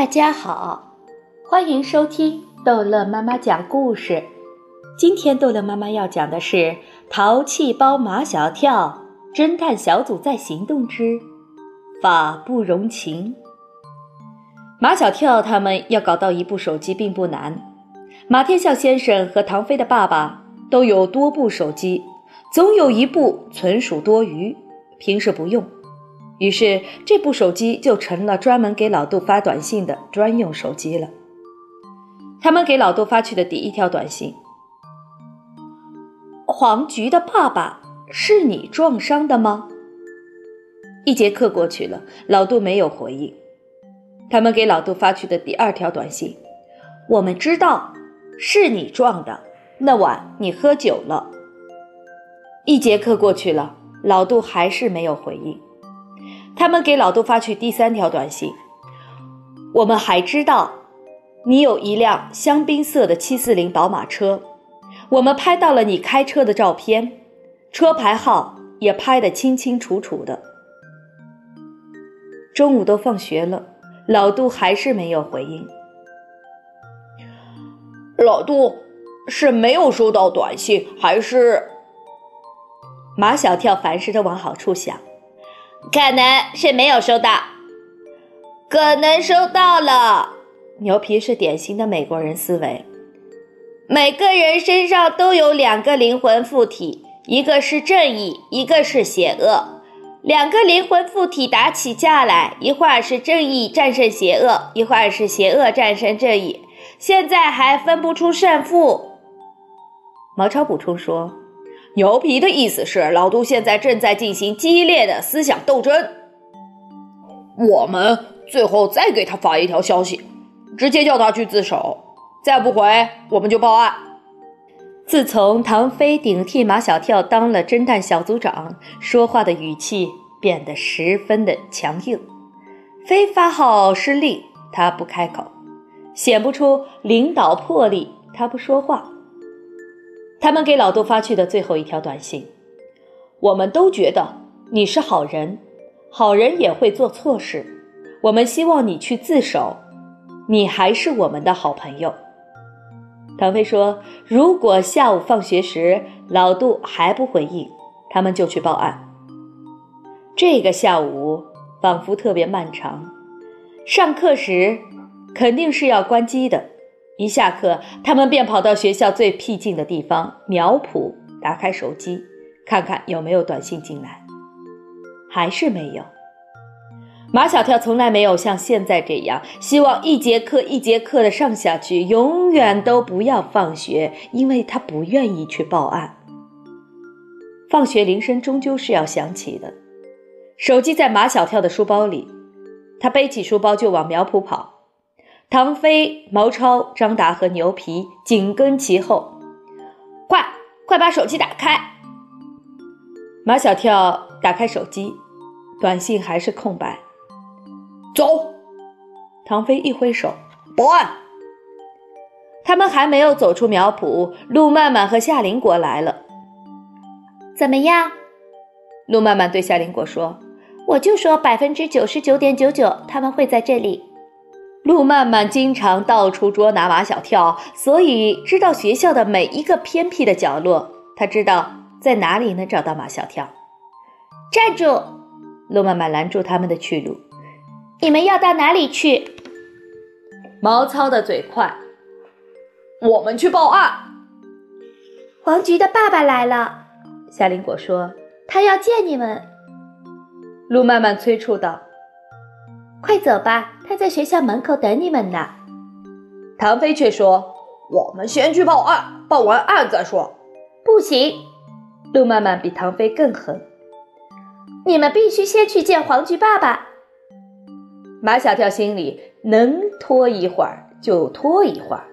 大家好，欢迎收听逗乐妈妈讲故事。今天逗乐妈妈要讲的是《淘气包马小跳》侦探小组在行动之法不容情。马小跳他们要搞到一部手机并不难，马天笑先生和唐飞的爸爸都有多部手机，总有一部存储多余，平时不用。于是，这部手机就成了专门给老杜发短信的专用手机了。他们给老杜发去的第一条短信：“黄菊的爸爸是你撞伤的吗？”一节课过去了，老杜没有回应。他们给老杜发去的第二条短信：“我们知道是你撞的，那晚你喝酒了。”一节课过去了，老杜还是没有回应。他们给老杜发去第三条短信：“我们还知道，你有一辆香槟色的七四零宝马车，我们拍到了你开车的照片，车牌号也拍得清清楚楚的。”中午都放学了，老杜还是没有回应。老杜是没有收到短信，还是？马小跳凡事都往好处想。可能是没有收到，可能收到了。牛皮是典型的美国人思维。每个人身上都有两个灵魂附体，一个是正义，一个是邪恶。两个灵魂附体打起架来，一会儿是正义战胜邪恶，一会儿是邪恶战胜正义，现在还分不出胜负。毛超补充说。牛皮的意思是，老杜现在正在进行激烈的思想斗争。我们最后再给他发一条消息，直接叫他去自首，再不回我们就报案。自从唐飞顶替马小跳当了侦探小组长，说话的语气变得十分的强硬。非发号施令，他不开口；显不出领导魄力，他不说话。他们给老杜发去的最后一条短信：“我们都觉得你是好人，好人也会做错事。我们希望你去自首，你还是我们的好朋友。”唐飞说：“如果下午放学时老杜还不回应，他们就去报案。”这个下午仿佛特别漫长，上课时肯定是要关机的。一下课，他们便跑到学校最僻静的地方苗圃，打开手机，看看有没有短信进来。还是没有。马小跳从来没有像现在这样，希望一节课一节课的上下去，永远都不要放学，因为他不愿意去报案。放学铃声终究是要响起的，手机在马小跳的书包里，他背起书包就往苗圃跑。唐飞、毛超、张达和牛皮紧跟其后，快快把手机打开！马小跳打开手机，短信还是空白。走！唐飞一挥手，保安。他们还没有走出苗圃，陆曼曼和夏林果来了。怎么样？陆曼曼对夏林果说：“我就说百分之九十九点九九他们会在这里。”陆曼曼经常到处捉拿马小跳，所以知道学校的每一个偏僻的角落。他知道在哪里能找到马小跳。站住！陆曼曼拦住他们的去路。你们要到哪里去？毛糙的嘴快。我们去报案。黄菊的爸爸来了。夏林果说：“他要见你们。”陆曼曼催促道。快走吧，他在学校门口等你们呢。唐飞却说：“我们先去报案，报完案再说。”不行，陆曼曼比唐飞更狠。你们必须先去见黄菊爸爸。马小跳心里能拖一会儿就拖一会儿，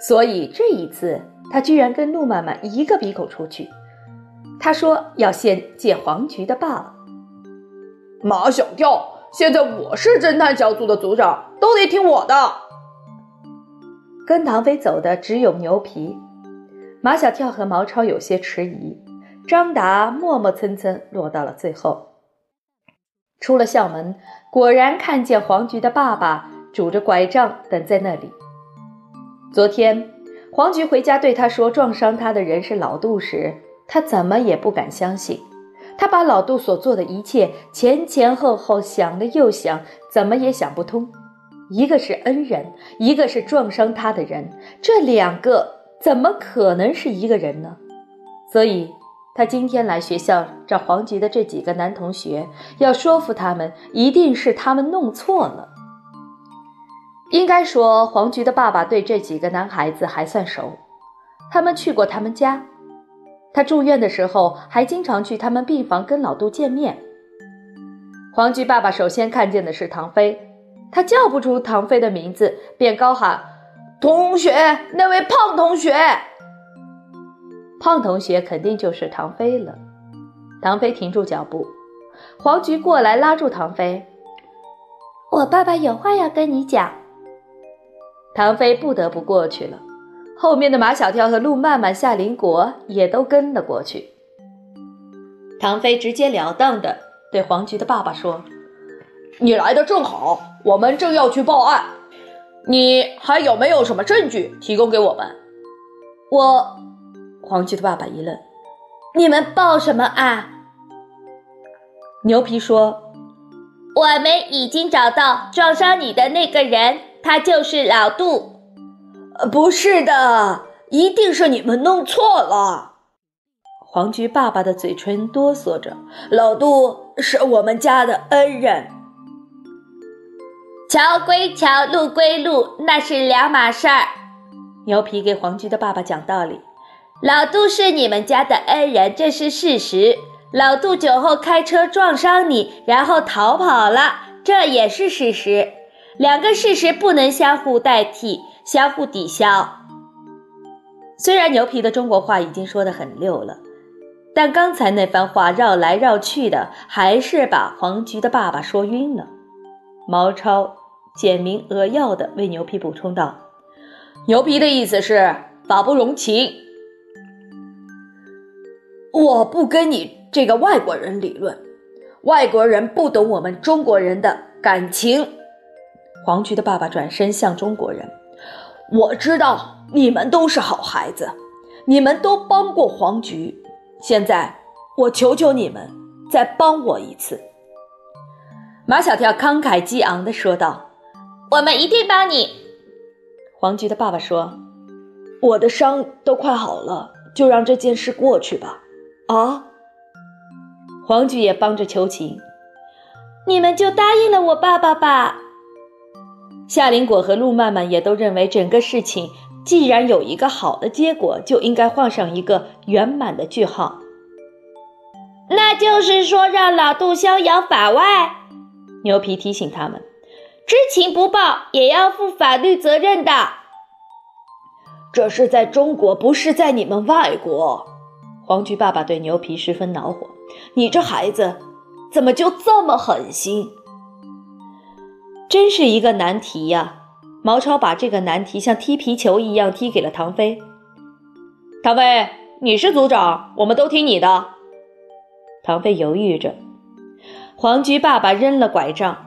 所以这一次他居然跟陆曼曼一个鼻孔出去。他说要先见黄菊的爸爸。马小跳。现在我是侦探小组的组长，都得听我的。跟唐飞走的只有牛皮，马小跳和毛超有些迟疑，张达磨磨蹭蹭落到了最后。出了校门，果然看见黄菊的爸爸拄着拐杖等在那里。昨天，黄菊回家对他说撞伤他的人是老杜时，他怎么也不敢相信。他把老杜所做的一切前前后后想了又想，怎么也想不通。一个是恩人，一个是撞伤他的人，这两个怎么可能是一个人呢？所以，他今天来学校找黄菊的这几个男同学，要说服他们，一定是他们弄错了。应该说，黄菊的爸爸对这几个男孩子还算熟，他们去过他们家，他住院的时候还经常去他们病房跟老杜见面。黄菊爸爸首先看见的是唐飞。他叫不出唐飞的名字，便高喊：“同学，那位胖同学。”胖同学肯定就是唐飞了。唐飞停住脚步，黄菊过来拉住唐飞：“我爸爸有话要跟你讲。”唐飞不得不过去了。后面的马小跳和陆曼曼、夏林果也都跟了过去。唐飞直截了当的对黄菊的爸爸说。你来的正好，我们正要去报案。你还有没有什么证据提供给我们？我，黄菊的爸爸一愣：“你们报什么案？”牛皮说：“我们已经找到撞伤你的那个人，他就是老杜。”不是的，一定是你们弄错了。黄菊爸爸的嘴唇哆嗦着：“老杜是我们家的恩人。”桥归桥，路归路，那是两码事儿。牛皮给黄菊的爸爸讲道理：老杜是你们家的恩人，这是事实。老杜酒后开车撞伤你，然后逃跑了，这也是事实。两个事实不能相互代替，相互抵消。虽然牛皮的中国话已经说得很溜了，但刚才那番话绕来绕去的，还是把黄菊的爸爸说晕了。毛超。简明扼要地为牛皮补充道：“牛皮的意思是法不容情，我不跟你这个外国人理论，外国人不懂我们中国人的感情。”黄菊的爸爸转身向中国人：“我知道你们都是好孩子，你们都帮过黄菊，现在我求求你们再帮我一次。”马小跳慷慨激昂地说道。我们一定帮你。黄菊的爸爸说：“我的伤都快好了，就让这件事过去吧。”啊！黄菊也帮着求情：“你们就答应了我爸爸吧。”夏林果和陆曼曼也都认为，整个事情既然有一个好的结果，就应该画上一个圆满的句号。那就是说，让老杜逍遥法外。牛皮提醒他们。知情不报也要负法律责任的。这是在中国，不是在你们外国。黄菊爸爸对牛皮十分恼火：“你这孩子怎么就这么狠心？真是一个难题呀！”毛超把这个难题像踢皮球一样踢给了唐飞。唐飞，你是组长，我们都听你的。唐飞犹豫着。黄菊爸爸扔了拐杖。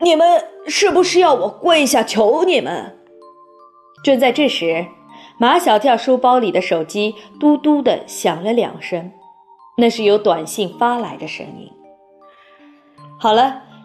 你们是不是要我跪下求你们？正在这时，马小跳书包里的手机嘟嘟的响了两声，那是有短信发来的声音。好了，